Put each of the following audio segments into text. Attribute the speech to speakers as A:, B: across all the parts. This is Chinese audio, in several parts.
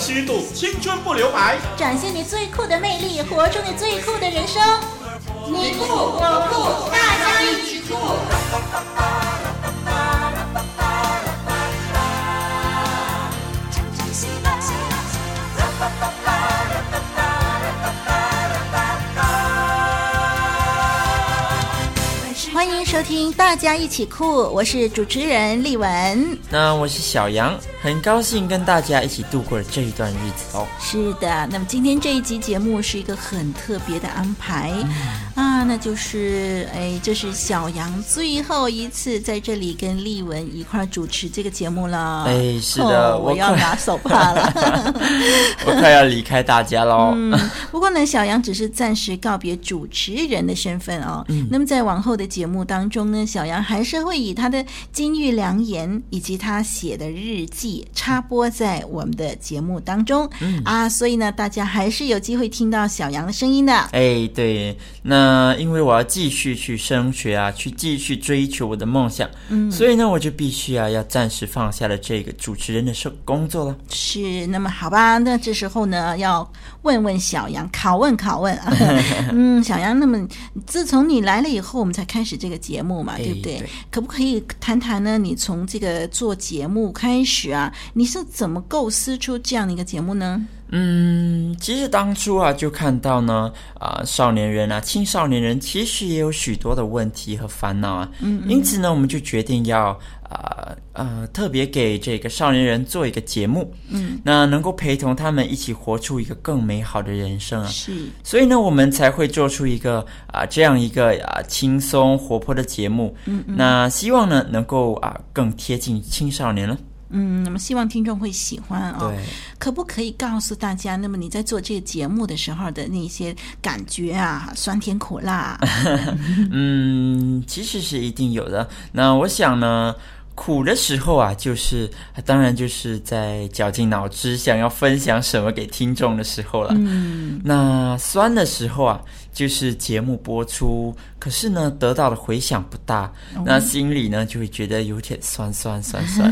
A: 虚度，青春不留白，
B: 展现你最酷的魅力，活出你最酷的人生。你酷我酷，大家一起酷！欢迎收听《大家一起酷》，我是主持人丽文。
C: 那我是小杨，很高兴跟大家一起度过了这一段日子哦。
B: 是的，那么今天这一集节目是一个很特别的安排。嗯啊，那就是哎，这是小杨最后一次在这里跟丽文一块主持这个节目了。
C: 哎，是的，
B: 哦、我要拿手帕了，
C: 我快要离开大家喽。
B: 嗯，不过呢，小杨只是暂时告别主持人的身份哦。嗯，那么在往后的节目当中呢，小杨还是会以他的金玉良言以及他写的日记插播在我们的节目当中。嗯啊，所以呢，大家还是有机会听到小杨的声音的。
C: 哎，对，那。因为我要继续去升学啊，去继续追求我的梦想，嗯，所以呢，我就必须啊，要暂时放下了这个主持人的工作了。
B: 是，那么好吧，那这时候呢，要问问小杨，拷问拷问啊，嗯，小杨，那么自从你来了以后，我们才开始这个节目嘛，对不对？对，可不可以谈谈呢？你从这个做节目开始啊，你是怎么构思出这样的一个节目呢？
C: 嗯，其实当初啊，就看到呢，啊、呃，少年人啊，青少年人其实也有许多的问题和烦恼啊。嗯，嗯，因此呢，我们就决定要啊呃，呃，特别给这个少年人做一个节目。嗯，那能够陪同他们一起活出一个更美好的人生啊。
B: 是，
C: 所以呢，我们才会做出一个啊、呃、这样一个啊轻松活泼的节目。嗯，嗯，那希望呢，能够啊更贴近青少年了。
B: 嗯，那么希望听众会喜欢啊、哦。
C: 对，
B: 可不可以告诉大家，那么你在做这个节目的时候的那些感觉啊，酸甜苦辣？
C: 嗯，其实是一定有的。那我想呢，苦的时候啊，就是当然就是在绞尽脑汁想要分享什么给听众的时候了。嗯，那酸的时候啊。就是节目播出，可是呢，得到的回响不大，嗯、那心里呢就会觉得有点酸酸酸酸。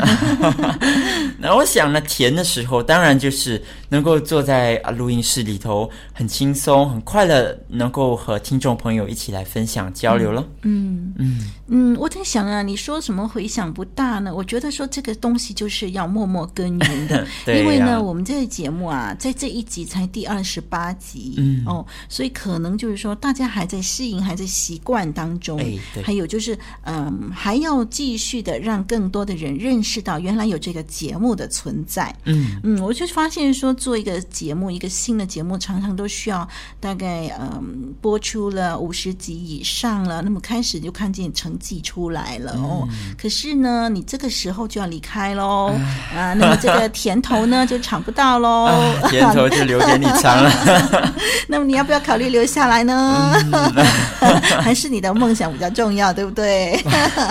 C: 那我想呢，甜的时候当然就是能够坐在啊录音室里头，很轻松、很快乐，能够和听众朋友一起来分享交流了。
B: 嗯嗯嗯，我在想啊，你说什么回响不大呢？我觉得说这个东西就是要默默耕耘的，对啊、因为呢，我们这个节目啊，在这一集才第二十八集，嗯哦，所以可能就。就是说，大家还在适应，还在习惯当中。哎，对。还有就是，嗯，还要继续的让更多的人认识到原来有这个节目的存在。嗯嗯，我就发现说，做一个节目，一个新的节目，常常都需要大概嗯播出了五十集以上了，那么开始就看见成绩出来了哦。嗯、可是呢，你这个时候就要离开喽啊，那么这个甜头呢就尝不到喽，
C: 啊、甜头就留给你尝了。
B: 那么你要不要考虑留下来？呢，还是你的梦想比较重要，对不对？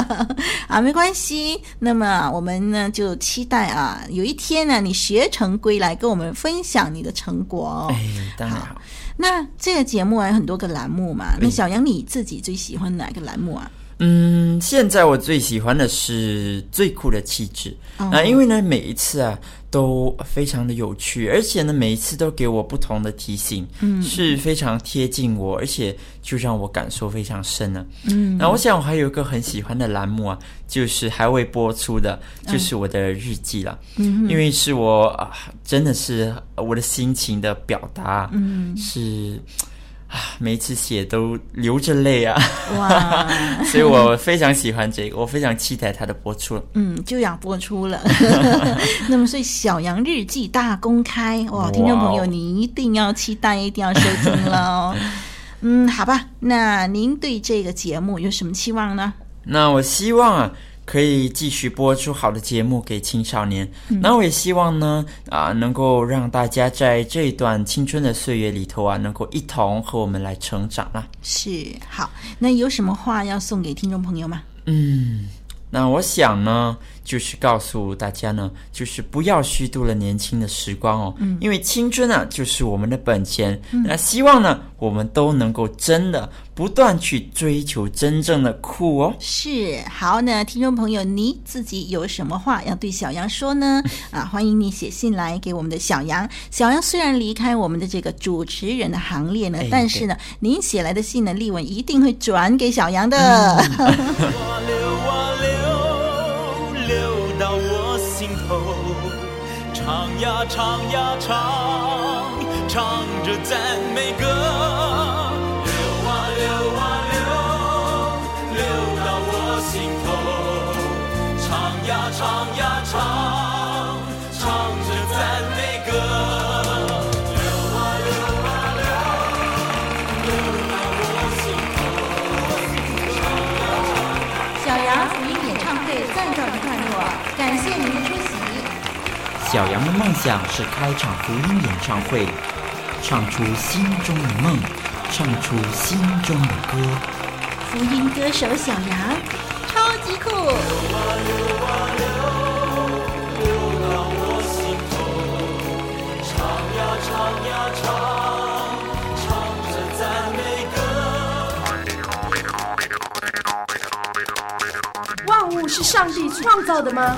B: 啊，没关系。那么我们呢，就期待啊，有一天呢，你学成归来，跟我们分享你的成果。
C: 哎，当然好。
B: 好，那这个节目还有很多个栏目嘛。那小杨你自己最喜欢哪个栏目啊？
C: 嗯，现在我最喜欢的是最酷的气质啊，因为呢，每一次啊。都非常的有趣，而且呢，每一次都给我不同的提醒，嗯，是非常贴近我，而且就让我感受非常深呢。嗯，那我想我还有一个很喜欢的栏目啊，就是还未播出的，就是我的日记了。嗯，因为是我啊，真的是我的心情的表达，嗯，是。啊，每次写都流着泪啊！哇，所以我非常喜欢这个，我非常期待它的播出。
B: 嗯，就要播出了。那么，所以小羊日记大公开哇！听众朋友，你一定要期待，一定要收听了哦。嗯，好吧，那您对这个节目有什么期望呢？
C: 那我希望啊。可以继续播出好的节目给青少年，那我也希望呢，啊，能够让大家在这一段青春的岁月里头啊，能够一同和我们来成长啊。
B: 是，好，那有什么话要送给听众朋友吗？
C: 嗯，那我想呢，就是告诉大家呢，就是不要虚度了年轻的时光哦，嗯，因为青春啊，就是我们的本钱。嗯，那希望呢，我们都能够真的不断去追求真正的酷哦。
B: 是，好呢，听众朋友，你自己有什么话要对小杨说呢？啊，欢迎你写信来给我们的小杨。小杨虽然离开我们的这个主持人的行列呢，哎、但是呢，您写来的信呢，丽文一定会转给小杨的。
C: 嗯 头唱呀唱呀唱，唱着赞美歌，流啊流啊流，流到我心头。唱呀唱呀，唱
B: 小杨的
C: 梦想是开场福音演唱会，唱出心中的梦，唱出心中的歌。
B: 福音歌手小杨，超级酷！流啊流啊流，流到我心头。唱呀唱呀
D: 唱，唱着赞美歌。万物是上帝创造的吗？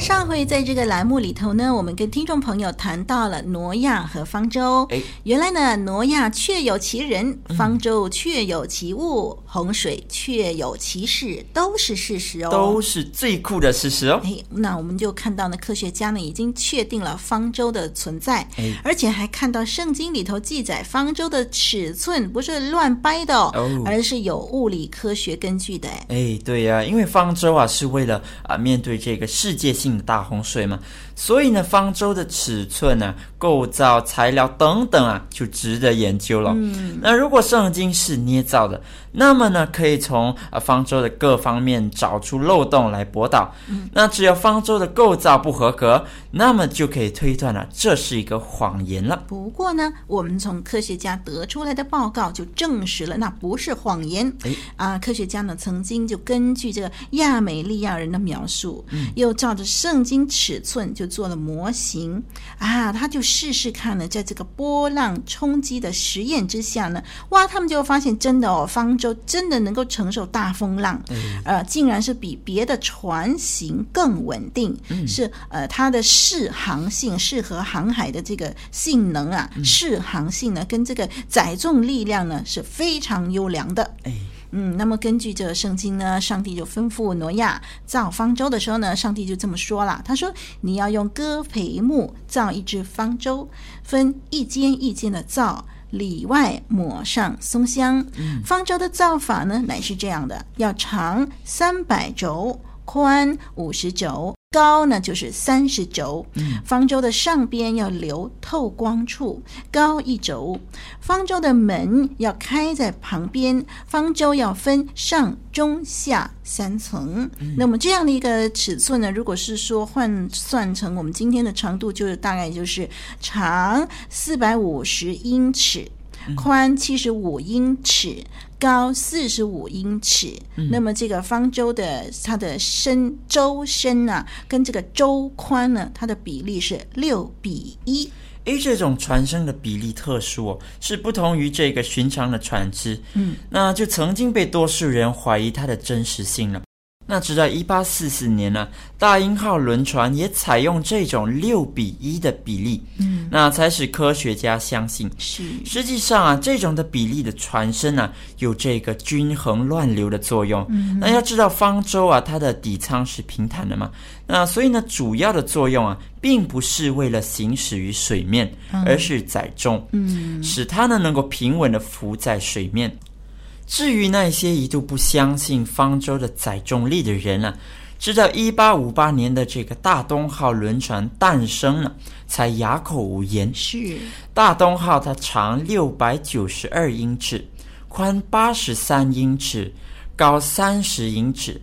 B: 上回在这个栏目里头呢，我们跟听众朋友谈到了挪亚和方舟。哎，原来呢，挪亚确有其人，方舟确有其物，嗯、洪水确有其事，都是事实哦，
C: 都是最酷的事实哦。
B: 哎，那我们就看到呢，科学家呢已经确定了方舟的存在，哎，而且还看到圣经里头记载方舟的尺寸不是乱掰的哦，哦而是有物理科学根据的。
C: 哎，对呀、啊，因为方舟啊是为了啊面对这个世界性的。大洪水嘛，所以呢，方舟的尺寸呢、啊、构造、材料等等啊，就值得研究了。嗯，那如果圣经是捏造的，那么呢，可以从啊方舟的各方面找出漏洞来驳倒。嗯，那只要方舟的构造不合格，那么就可以推断了，这是一个谎言了。
B: 不过呢，我们从科学家得出来的报告就证实了，那不是谎言。哎，啊，科学家呢曾经就根据这个亚美利亚人的描述，嗯，又照着圣经尺寸就做了模型。啊，他就试试看呢，在这个波浪冲击的实验之下呢，哇，他们就发现真的哦，方。就真的能够承受大风浪，呃，竟然是比别的船型更稳定，嗯、是呃，它的适航性、适合航海的这个性能啊，适航性呢，跟这个载重力量呢是非常优良的。哎，嗯，那么根据这个圣经呢，上帝就吩咐挪亚造方舟的时候呢，上帝就这么说了，他说：“你要用戈培木造一只方舟，分一间一间的造。”里外抹上松香。方舟的造法呢，乃是这样的：要长三百轴，宽五十肘，高呢就是三十轴。方舟的上边要留透光处，高一轴。方舟的门要开在旁边。方舟要分上中下三层。那么这样的一个尺寸呢，如果是说换算成我们今天的长度，就是大概就是长四百五十英尺，宽七十五英尺。高四十五英尺，嗯、那么这个方舟的它的深周深啊，跟这个周宽呢，它的比例是六比一。
C: 诶，这种船身的比例特殊哦，是不同于这个寻常的船只，嗯，那就曾经被多数人怀疑它的真实性了。那直到一八四四年呢，大英号轮船也采用这种六比一的比例，嗯，那才使科学家相信。是，实际上啊，这种的比例的船身呢、啊，有这个均衡乱流的作用。嗯，那要知道方舟啊，它的底舱是平坦的嘛，那所以呢，主要的作用啊，并不是为了行驶于水面，而是载重，嗯，使它呢能够平稳的浮在水面。至于那些一度不相信方舟的载重力的人呢、啊，直到一八五八年的这个大东号轮船诞生了，才哑口无言。
B: 是
C: 大东号，它长六百九十二英尺，宽八十三英尺，高三十英尺，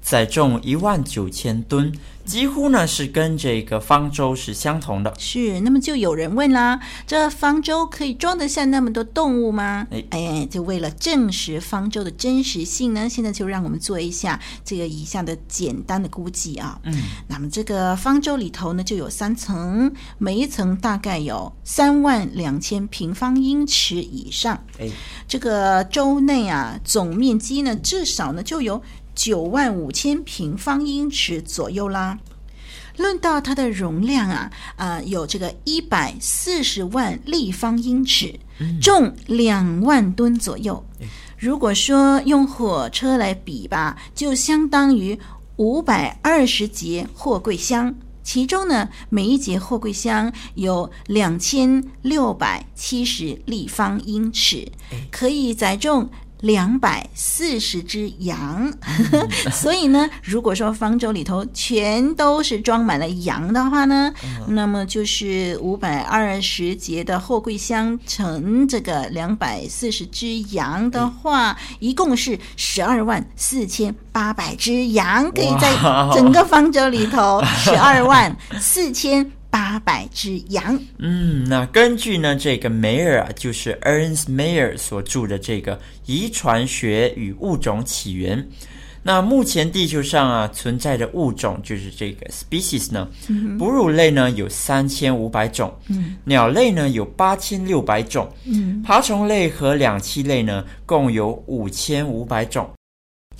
C: 载重一万九千吨。几乎呢是跟这个方舟是相同的。
B: 是，那么就有人问啦，这方舟可以装得下那么多动物吗？哎哎，就为了证实方舟的真实性呢，现在就让我们做一下这个以下的简单的估计啊。嗯，那么这个方舟里头呢就有三层，每一层大概有三万两千平方英尺以上。哎，这个舟内啊总面积呢至少呢就有。九万五千平方英尺左右啦。论到它的容量啊，啊、呃，有这个一百四十万立方英尺，重两万吨左右。如果说用火车来比吧，就相当于五百二十节货柜箱。其中呢，每一节货柜箱有两千六百七十立方英尺，可以载重。两百四十只羊，所以呢，如果说方舟里头全都是装满了羊的话呢，那么就是五百二十节的货柜箱乘这个两百四十只羊的话，一共是十二万四千八百只羊，可以在整个方舟里头 十二万四千。八百只羊。
C: 嗯，那根据呢这个梅尔啊，就是 Ernst Mayr 所著的这个《遗传学与物种起源》。那目前地球上啊存在的物种就是这个 species 呢，嗯、哺乳类呢有三千五百种，嗯、鸟类呢有八千六百种，嗯、爬虫类和两栖类呢共有五千五百种。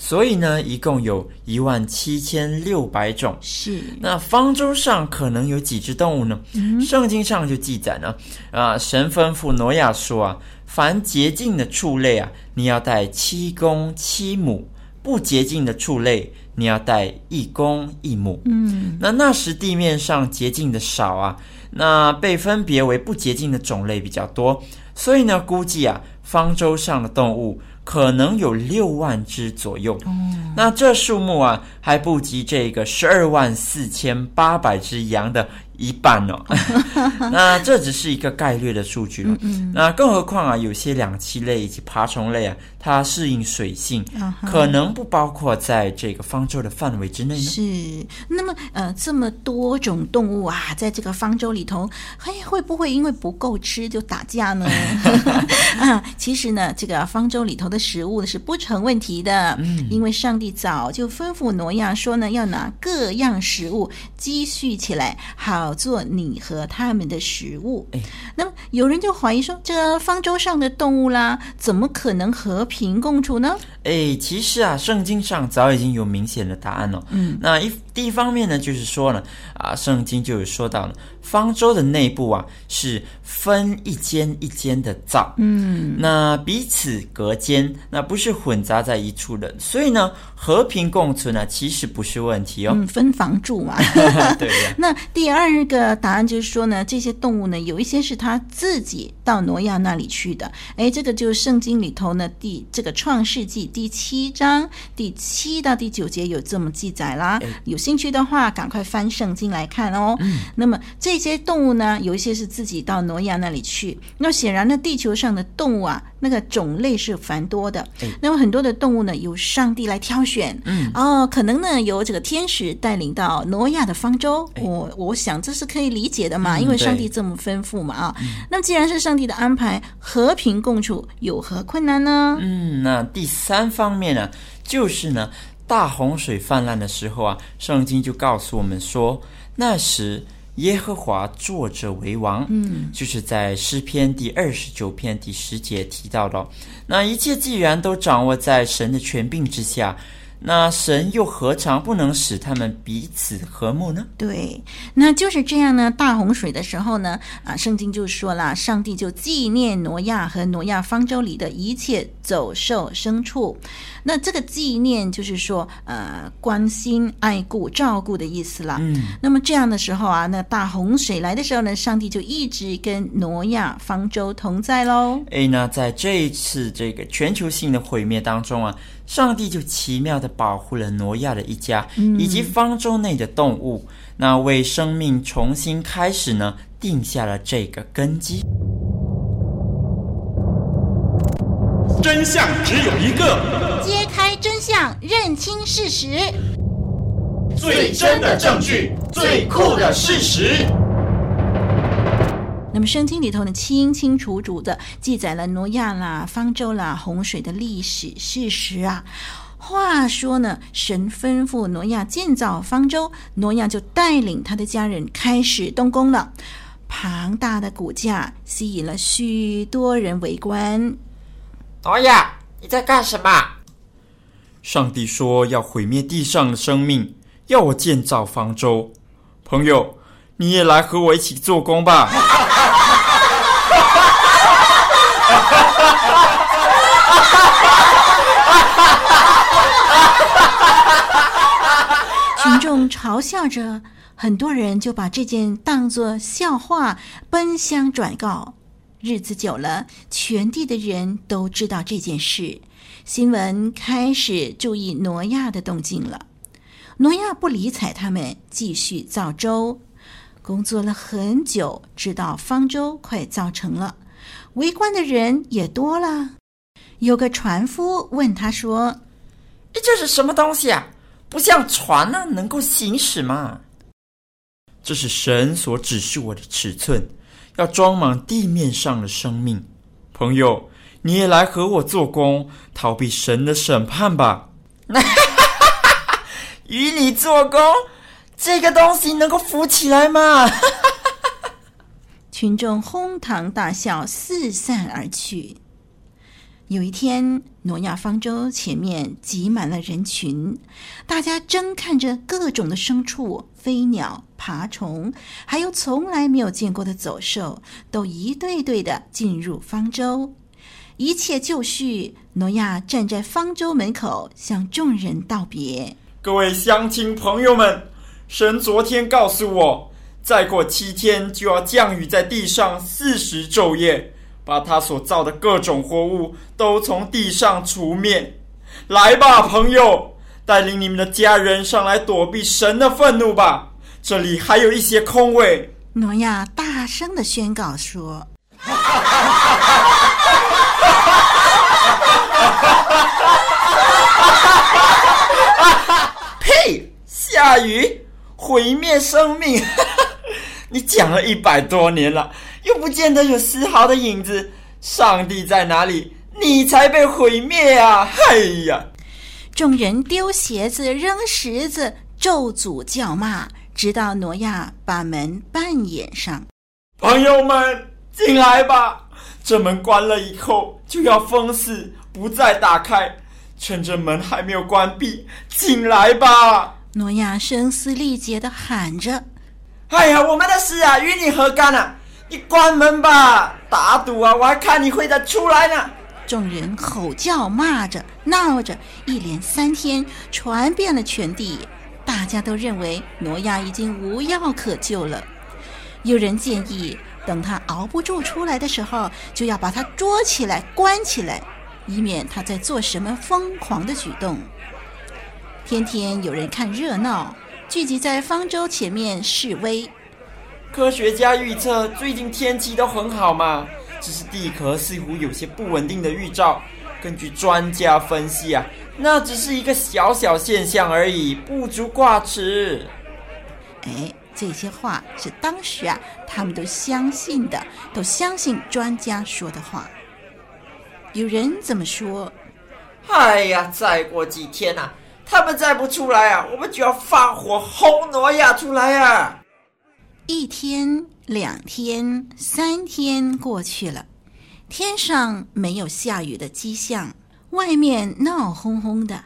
C: 所以呢，一共有一万七千六百种。
B: 是。那
C: 方舟上可能有几只动物呢？嗯、圣经上就记载呢，啊，神吩咐挪亚说啊，凡洁净的畜类啊，你要带七公七母；不洁净的畜类，你要带一公一母。嗯。那那时地面上洁净的少啊，那被分别为不洁净的种类比较多，所以呢，估计啊，方舟上的动物。可能有六万只左右，嗯、那这数目啊还不及这个十二万四千八百只羊的一半哦。那这只是一个概率的数据了。嗯嗯，那更何况啊，有些两栖类以及爬虫类啊，它适应水性，嗯、可能不包括在这个方舟的范围之内呢。
B: 是。那么呃，这么多种动物啊，在这个方舟里头，哎，会不会因为不够吃就打架呢？啊，其实呢，这个方舟里头的食物是不成问题的，嗯，因为上帝早就吩咐挪亚说呢，要拿各样食物积蓄起来，好做你和他们的食物。哎，那么有人就怀疑说，这方舟上的动物啦，怎么可能和平共处呢？
C: 哎，其实啊，圣经上早已经有明显的答案了。嗯，那一第一方面呢，就是说呢，啊，圣经就有说到了。方舟的内部啊，是分一间一间的造，嗯，那彼此隔间，那不是混杂在一处的，所以呢，和平共存呢，其实不是问题哦。
B: 嗯，分房住嘛。
C: 对呀。
B: 那第二个答案就是说呢，这些动物呢，有一些是他自己到挪亚那里去的。哎，这个就是圣经里头呢，第这个创世纪第七章第七到第九节有这么记载啦。有兴趣的话，赶快翻圣经来看哦。嗯，那么这。这些动物呢，有一些是自己到挪亚那里去。那显然呢，地球上的动物啊，那个种类是繁多的。嗯、那么很多的动物呢，由上帝来挑选。嗯，哦，可能呢，由这个天使带领到挪亚的方舟。哎、我我想这是可以理解的嘛，嗯、因为上帝这么吩咐嘛啊。嗯、那既然是上帝的安排，和平共处有何困难呢？
C: 嗯，那第三方面呢，就是呢，大洪水泛滥的时候啊，圣经就告诉我们说，那时。耶和华坐着为王，嗯，就是在诗篇第二十九篇第十节提到的。那一切既然都掌握在神的权柄之下。那神又何尝不能使他们彼此和睦呢？
B: 对，那就是这样呢。大洪水的时候呢，啊，圣经就说了，上帝就纪念挪亚和挪亚方舟里的一切走兽牲畜。那这个纪念就是说，呃，关心、爱顾、照顾的意思啦。嗯。那么这样的时候啊，那大洪水来的时候呢，上帝就一直跟挪亚方舟同在喽。
C: 哎，那在这一次这个全球性的毁灭当中啊。上帝就奇妙的保护了挪亚的一家，以及方舟内的动物，那为生命重新开始呢，定下了这个根基。
A: 真相只有一个，
B: 揭开真相，认清事实，
A: 最真的证据，最酷的事实。
B: 那么圣经里头呢，清清楚楚的记载了挪亚啦、方舟啦、洪水的历史事实啊。话说呢，神吩咐挪亚建造方舟，挪亚就带领他的家人开始动工了。庞大的骨架吸引了许多人围观。
E: 挪亚，你在干什么？
C: 上帝说要毁灭地上的生命，要我建造方舟。朋友，你也来和我一起做工吧。
B: 群众嘲笑着，很多人就把这件当作笑话，奔相转告。日子久了，全地的人都知道这件事，新闻开始注意挪亚的动静了。挪亚不理睬他们，继续造舟。工作了很久，直到方舟快造成了。围观的人也多了。有个船夫问他说：“
E: 这是什么东西啊？不像船呢，能够行驶吗？”“
C: 这是神所指示我的尺寸，要装满地面上的生命。”“朋友，你也来和我做工，逃避神的审判吧。”“
E: 与你做工，这个东西能够浮起来吗？”
B: 群众哄堂大笑，四散而去。有一天，挪亚方舟前面挤满了人群，大家争看着各种的牲畜、飞鸟、爬虫，还有从来没有见过的走兽，都一对对的进入方舟。一切就绪，挪亚站在方舟门口，向众人道别：“
C: 各位乡亲朋友们，神昨天告诉我。”再过七天就要降雨在地上四十昼夜，把他所造的各种活物都从地上除灭。来吧，朋友，带领你们的家人上来躲避神的愤怒吧。这里还有一些空位。
B: 挪亚大声的宣告说：“
E: 呸！下雨，毁灭生命。”
C: 你讲了一百多年了，又不见得有丝毫的影子。上帝在哪里？你才被毁灭啊！哎呀！
B: 众人丢鞋子、扔石子、咒诅叫骂，直到挪亚把门半掩上。
C: 朋友们，进来吧！这门关了以后就要封死，不再打开。趁着门还没有关闭，进来吧！
B: 挪亚声嘶力竭的喊着。
E: 哎呀，我们的事啊，与你何干啊？你关门吧！打赌啊，我还看你会再出来呢！
B: 众人吼叫、骂着、闹着，一连三天，传遍了全地。大家都认为挪亚已经无药可救了。有人建议，等他熬不住出来的时候，就要把他捉起来、关起来，以免他再做什么疯狂的举动。天天有人看热闹。聚集在方舟前面示威。
C: 科学家预测最近天气都很好嘛，只是地壳似乎有些不稳定的预兆。根据专家分析啊，那只是一个小小现象而已，不足挂齿。
B: 哎，这些话是当时啊，他们都相信的，都相信专家说的话。有人这么说：“
E: 哎呀，再过几天呐、啊。”他们再不出来啊，我们就要放火轰挪亚出来啊！
B: 一天、两天、三天过去了，天上没有下雨的迹象，外面闹哄哄的。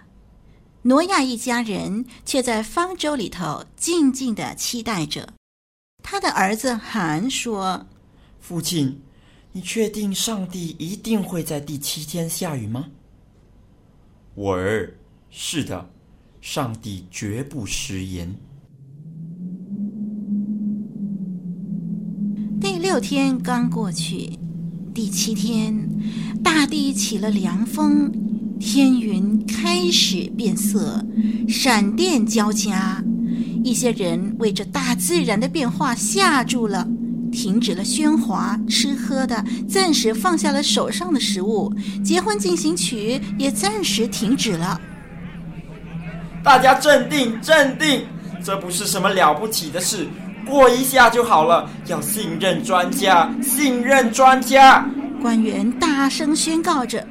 B: 挪亚一家人却在方舟里头静静的期待着。他的儿子韩说：“
C: 父亲，你确定上帝一定会在第七天下雨吗？”我儿，是的。上帝绝不食言。
B: 第六天刚过去，第七天，大地起了凉风，天云开始变色，闪电交加。一些人为这大自然的变化吓住了，停止了喧哗，吃喝的暂时放下了手上的食物，结婚进行曲也暂时停止了。
E: 大家镇定，镇定，这不是什么了不起的事，过一下就好了。要信任专家，信任专家。
B: 官员大声宣告着，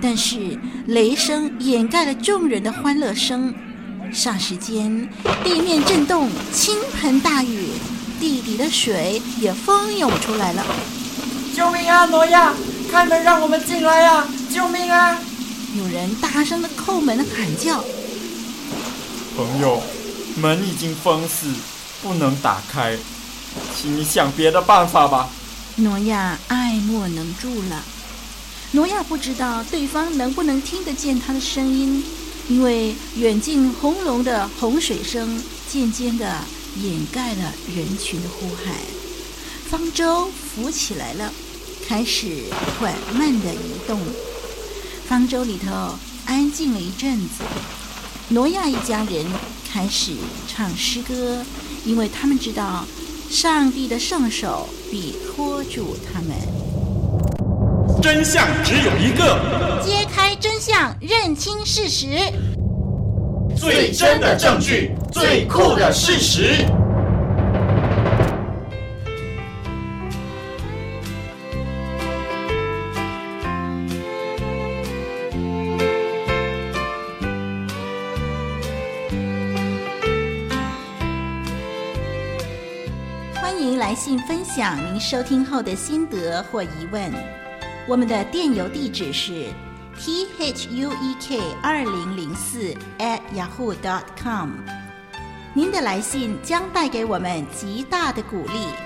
B: 但是雷声掩盖了众人的欢乐声。霎时间，地面震动，倾盆大雨，地底的水也蜂涌出来了。
E: 救命啊，挪亚！开门让我们进来啊！救命啊！
B: 有人大声的叩门喊叫。
C: 朋友，门已经封死，不能打开，请你想别的办法吧。
B: 挪亚爱莫能助了。挪亚不知道对方能不能听得见他的声音。因为远近轰隆的洪水声渐渐地掩盖了人群的呼喊，方舟浮起来了，开始缓慢地移动。方舟里头安静了一阵子，挪亚一家人开始唱诗歌，因为他们知道上帝的圣手必托住他们。
A: 真相只有一个，
B: 揭开真相，认清事实，
A: 最真的证据，最酷的事
B: 实。享您收听后的心得或疑问。我们的电邮地址是 t h u e k 二零零四 at yahoo dot com。您的来信将带给我们极大的鼓
C: 励。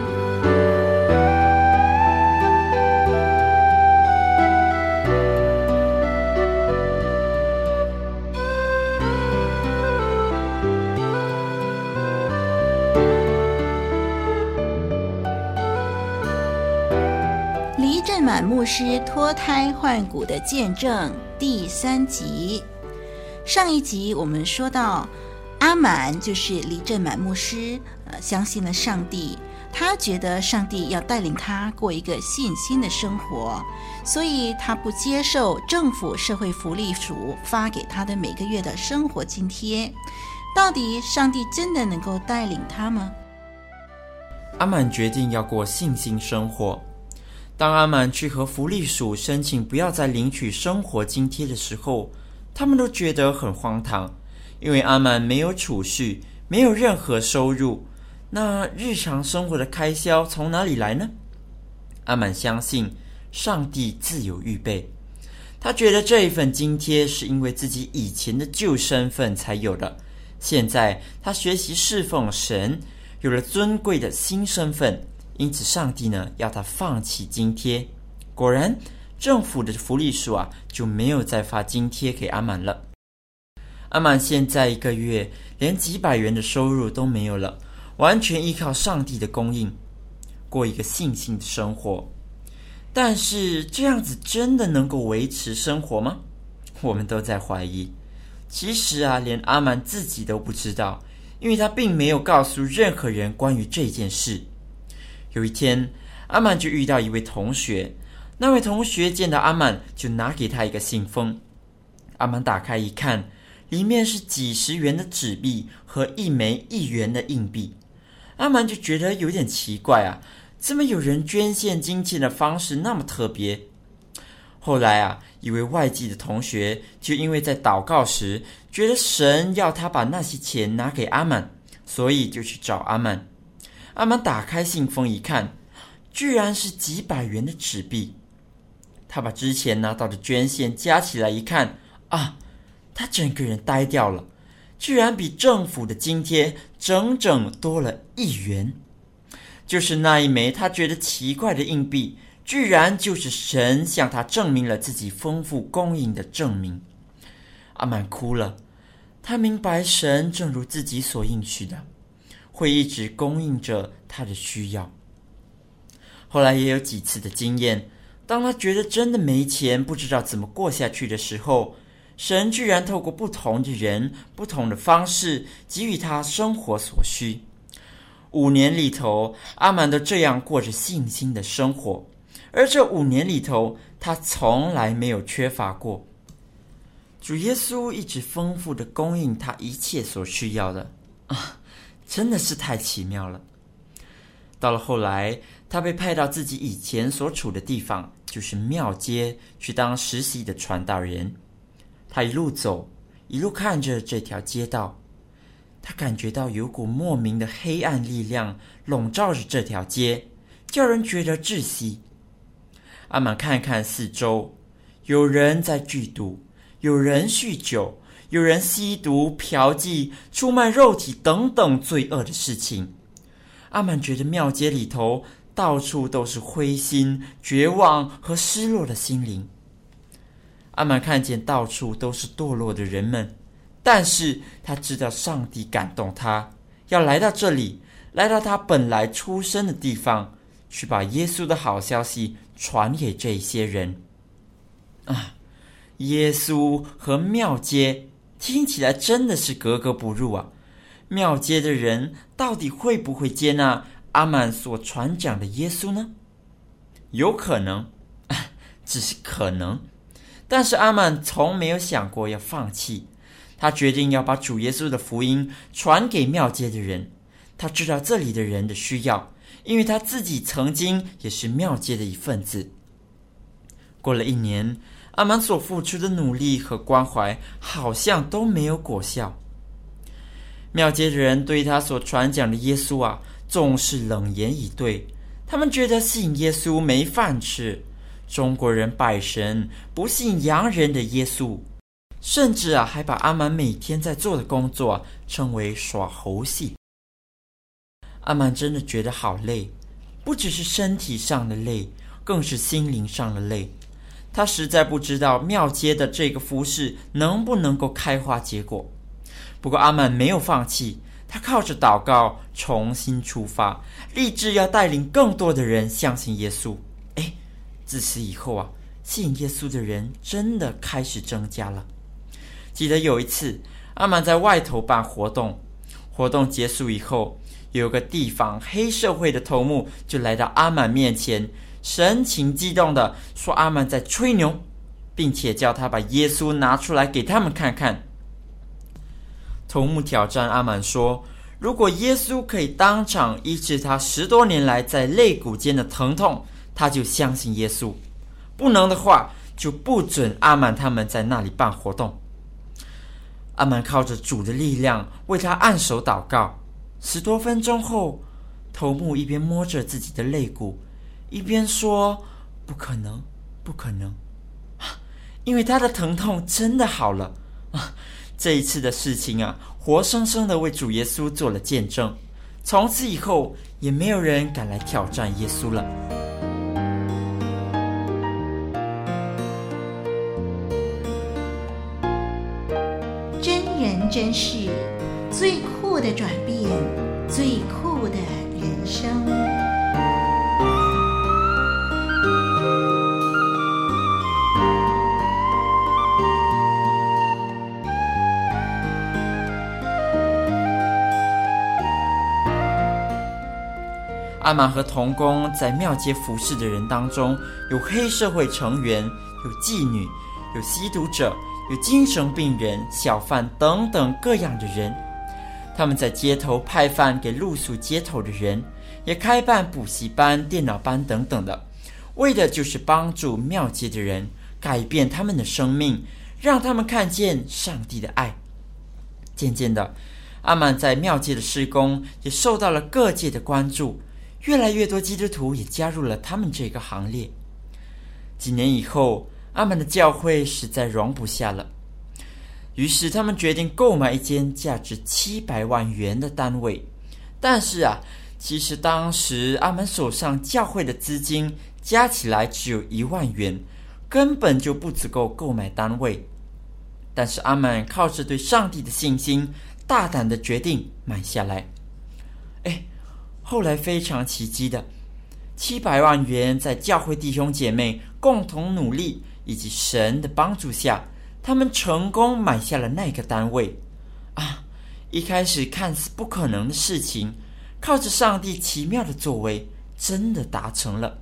B: 师脱胎换骨的见证第三集。上一集我们说到，阿满就是黎正满牧师，呃，相信了上帝，他觉得上帝要带领他过一个信心的生活，所以他不接受政府社会福利署发给他的每个月的生活津贴。到底上帝真的能够带领他吗？
C: 阿满决定要过信心生活。当阿满去和福利署申请不要再领取生活津贴的时候，他们都觉得很荒唐，因为阿满没有储蓄，没有任何收入，那日常生活的开销从哪里来呢？阿满相信上帝自有预备，他觉得这一份津贴是因为自己以前的旧身份才有的，现在他学习侍奉神，有了尊贵的新身份。因此，上帝呢要他放弃津贴。果然，政府的福利署啊就没有再发津贴给阿满了。阿满现在一个月连几百元的收入都没有了，完全依靠上帝的供应，过一个信心的生活。但是，这样子真的能够维持生活吗？我们都在怀疑。其实啊，连阿满自己都不知道，因为他并没有告诉任何人关于这件事。有一天，阿满就遇到一位同学。那位同学见到阿满，就拿给他一个信封。阿满打开一看，里面是几十元的纸币和一枚一元的硬币。阿曼就觉得有点奇怪啊，怎么有人捐献金钱的方式那么特别？后来啊，一位外籍的同学就因为在祷告时觉得神要他把那些钱拿给阿曼，所以就去找阿曼。阿曼打开信封一看，居然是几百元的纸币。他把之前拿到的捐献加起来一看，啊，他整个人呆掉了。居然比政府的津贴整整多了一元，就是那一枚他觉得奇怪的硬币，居然就是神向他证明了自己丰富供应的证明。阿曼哭了，他明白神正如自己所应许的，会一直供应着他的需要。后来也有几次的经验，当他觉得真的没钱，不知道怎么过下去的时候。神居然透过不同的人、不同的方式给予他生活所需。五年里头，阿曼都这样过着信心的生活，而这五年里头，他从来没有缺乏过。主耶稣一直丰富的供应他一切所需要的啊，真的是太奇妙了。到了后来，他被派到自己以前所处的地方，就是庙街，去当实习的传道人。他一路走，一路看着这条街道，他感觉到有股莫名的黑暗力量笼罩着这条街，叫人觉得窒息。阿满看看四周，有人在聚赌，有人酗酒，有人吸毒、嫖妓、出卖肉体等等罪恶的事情。阿满觉得庙街里头到处都是灰心、绝望和失落的心灵。阿曼看见到处都是堕落的人们，但是他知道上帝感动他，要来到这里，来到他本来出生的地方，去把耶稣的好消息传给这些人。啊，耶稣和庙街听起来真的是格格不入啊！庙街的人到底会不会接纳阿曼所传讲的耶稣呢？有可能，只是可能。但是阿曼从没有想过要放弃，他决定要把主耶稣的福音传给庙街的人。他知道这里的人的需要，因为他自己曾经也是庙街的一份子。过了一年，阿曼所付出的努力和关怀好像都没有果效。庙街的人对他所传讲的耶稣啊，总是冷言以对。他们觉得信耶稣没饭吃。中国人拜神，不信洋人的耶稣，甚至啊，还把阿满每天在做的工作称为耍猴戏。阿满真的觉得好累，不只是身体上的累，更是心灵上的累。他实在不知道庙街的这个服饰能不能够开花结果。不过阿曼没有放弃，他靠着祷告重新出发，立志要带领更多的人相信耶稣。哎自此以后啊，信耶稣的人真的开始增加了。记得有一次，阿曼在外头办活动，活动结束以后，有个地方黑社会的头目就来到阿曼面前，神情激动地说：“阿曼在吹牛，并且叫他把耶稣拿出来给他们看看。”头目挑战阿曼说：“如果耶稣可以当场医治他十多年来在肋骨间的疼痛。”他就相信耶稣，不能的话就不准阿曼他们在那里办活动。阿曼靠着主的力量为他按手祷告，十多分钟后，头目一边摸着自己的肋骨，一边说：“不可能，不可能，因为他的疼痛真的好了。”啊，这一次的事情啊，活生生的为主耶稣做了见证。从此以后，也没有人敢来挑战耶稣了。
B: 真是最酷的转变，最酷的人生。
C: 阿曼和童工在庙街服侍的人当中，有黑社会成员，有妓女，有吸毒者。有精神病人、小贩等等各样的人。他们在街头派饭给露宿街头的人，也开办补习班、电脑班等等的，为的就是帮助庙街的人改变他们的生命，让他们看见上帝的爱。渐渐的，阿曼在庙街的施工也受到了各界的关注，越来越多基督徒也加入了他们这个行列。几年以后，阿曼的教会实在容不下了。于是他们决定购买一间价值七百万元的单位，但是啊，其实当时阿门手上教会的资金加起来只有一万元，根本就不足够购买单位。但是阿门靠着对上帝的信心，大胆的决定买下来。后来非常奇迹的，七百万元在教会弟兄姐妹共同努力以及神的帮助下。他们成功买下了那个单位，啊！一开始看似不可能的事情，靠着上帝奇妙的作为，真的达成了。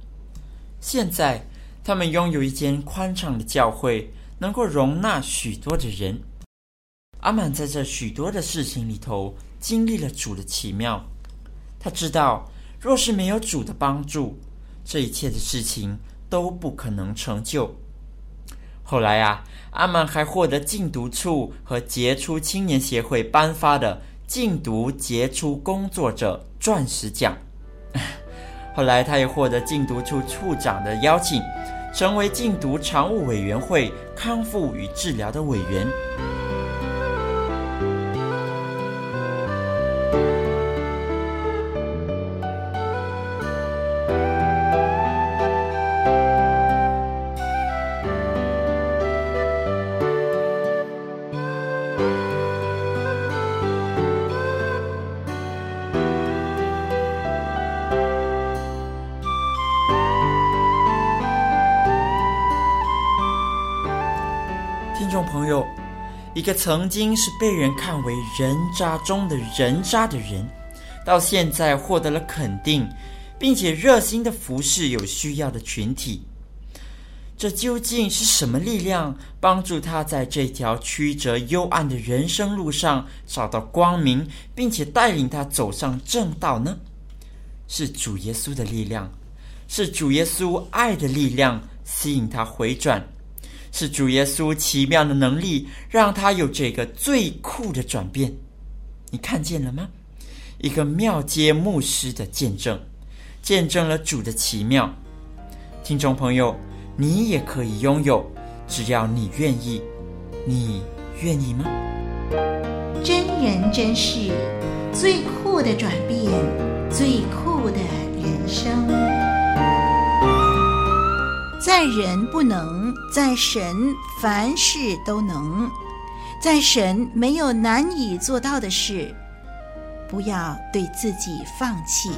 C: 现在，他们拥有一间宽敞的教会，能够容纳许多的人。阿满在这许多的事情里头，经历了主的奇妙。他知道，若是没有主的帮助，这一切的事情都不可能成就。后来啊，阿曼还获得禁毒处和杰出青年协会颁发的禁毒杰出工作者钻石奖。后来，他也获得禁毒处处长的邀请，成为禁毒常务委员会康复与治疗的委员。个曾经是被人看为人渣中的人渣的人，到现在获得了肯定，并且热心的服侍有需要的群体。这究竟是什么力量帮助他在这条曲折幽暗的人生路上找到光明，并且带领他走上正道呢？是主耶稣的力量，是主耶稣爱的力量吸引他回转。是主耶稣奇妙的能力，让他有这个最酷的转变。你看见了吗？一个庙街牧师的见证，见证了主的奇妙。听众朋友，你也可以拥有，只要你愿意。你愿意吗？
B: 真人真事，最酷的转变，最酷的人生。在人不能，在神凡事都能，在神没有难以做到的事，不要对自己放弃。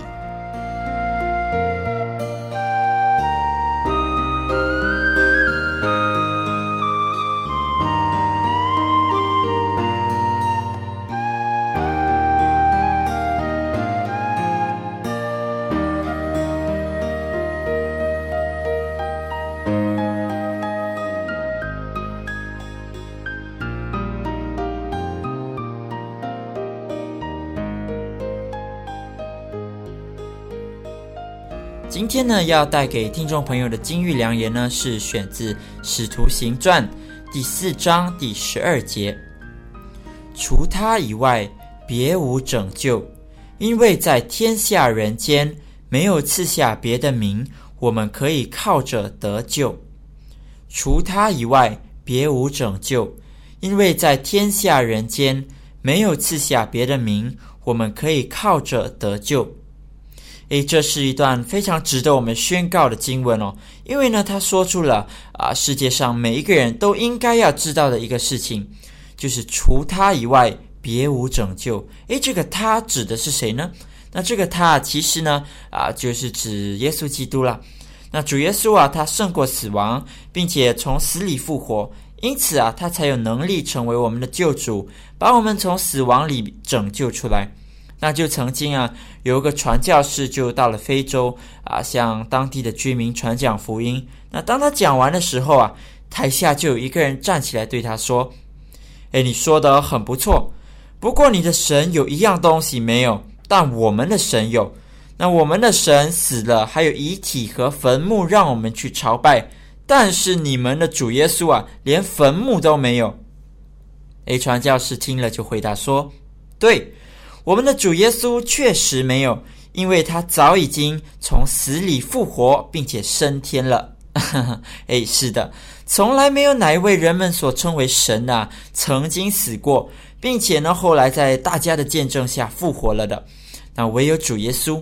C: 今天呢，要带给听众朋友的金玉良言呢，是选自《使徒行传》第四章第十二节：“除他以外，别无拯救，因为在天下人间没有赐下别的名，我们可以靠着得救。除他以外，别无拯救，因为在天下人间没有赐下别的名，我们可以靠着得救。”诶，这是一段非常值得我们宣告的经文哦，因为呢，他说出了啊，世界上每一个人都应该要知道的一个事情，就是除他以外别无拯救。诶，这个他指的是谁呢？那这个他其实呢，啊，就是指耶稣基督了。那主耶稣啊，他胜过死亡，并且从死里复活，因此啊，他才有能力成为我们的救主，把我们从死亡里拯救出来。那就曾经啊，有一个传教士就到了非洲啊，向当地的居民传讲福音。那当他讲完的时候啊，台下就有一个人站起来对他说：“诶，你说的很不错，不过你的神有一样东西没有，但我们的神有。那我们的神死了，还有遗体和坟墓让我们去朝拜，但是你们的主耶稣啊，连坟墓都没有。”A 传教士听了就回答说：“对，我们的主耶稣确实没有，因为他早已经从死里复活，并且升天了。”哎，是的。从来没有哪一位人们所称为神啊，曾经死过，并且呢，后来在大家的见证下复活了的。那唯有主耶稣，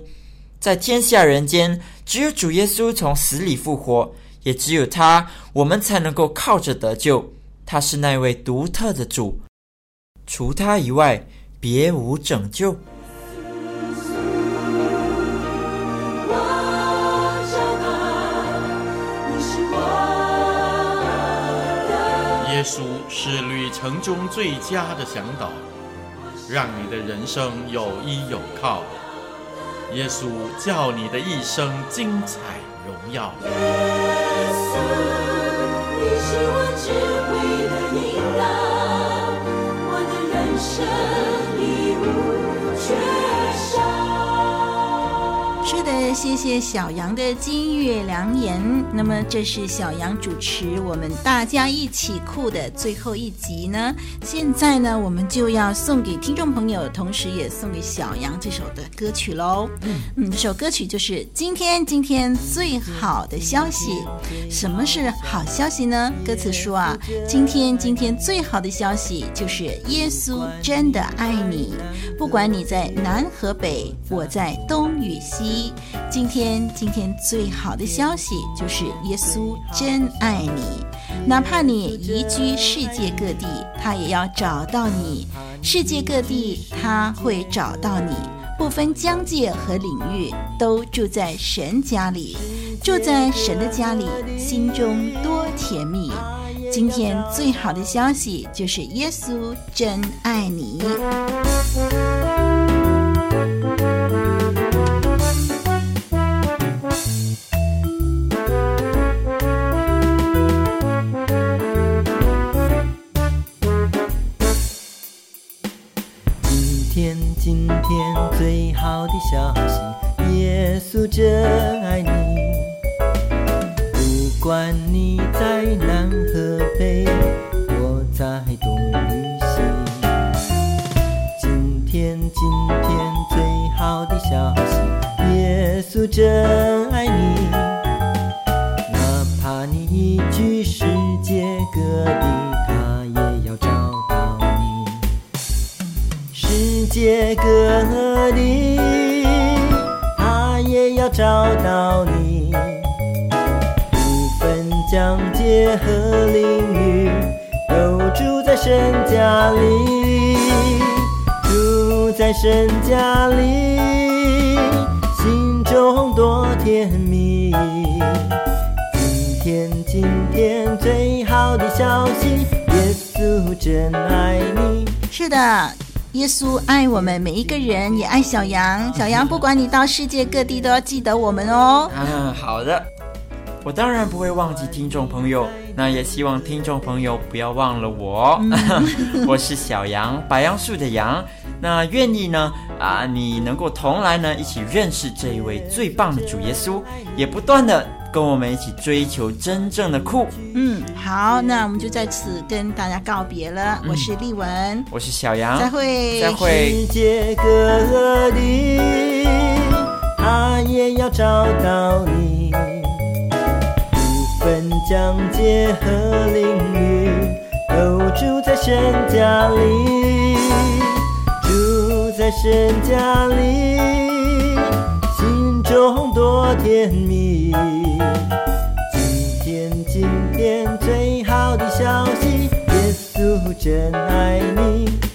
C: 在天下人间，只有主耶稣从死里复活，也只有他，我们才能够靠着得救。他是那位独特的主，除他以外，别无拯救。
A: 耶稣是旅程中最佳的向导，让你的人生有依有靠。耶稣叫你的一生精彩荣耀。耶稣，你是我智慧的引导，我的人生一无缺少。
B: 是的，谢谢小杨的金玉良言。那么，这是小杨主持我们大家一起酷的最后一集呢。现在呢，我们就要送给听众朋友，同时也送给小杨这首的歌曲喽。嗯嗯，这首歌曲就是今天今天最好的消息。什么是好消息呢？歌词说啊，今天今天最好的消息就是耶稣真的爱你，不管你在南和北，我在东与西。今天今天最好的消息就是耶稣真爱你，哪怕你移居世界各地，他也要找到你；世界各地他会找到你，不分疆界和领域，都住在神家里，住在神的家里，心中多甜蜜。今天最好的消息就是耶稣真爱你。
F: 美好的消息耶稣真耶
B: 稣爱我们每一个人，也爱小羊。小羊，不管你到世界各地，都要记得我们哦。
C: 嗯，好的，我当然不会忘记听众朋友。那也希望听众朋友不要忘了我。嗯、我是小羊，白杨树的羊。那愿意呢？啊，你能够同来呢，一起认识这一位最棒的主耶稣，也不断的。跟我们一起追求真正的酷。
B: 嗯，好，那我们就在此跟大家告别了。嗯、我是丽文，
C: 我是小杨，
B: 再会，
C: 再会。
F: 世界各地，他也要找到你，不分疆界和领域，都住在神家里，住在神家里。多甜蜜！真爱你。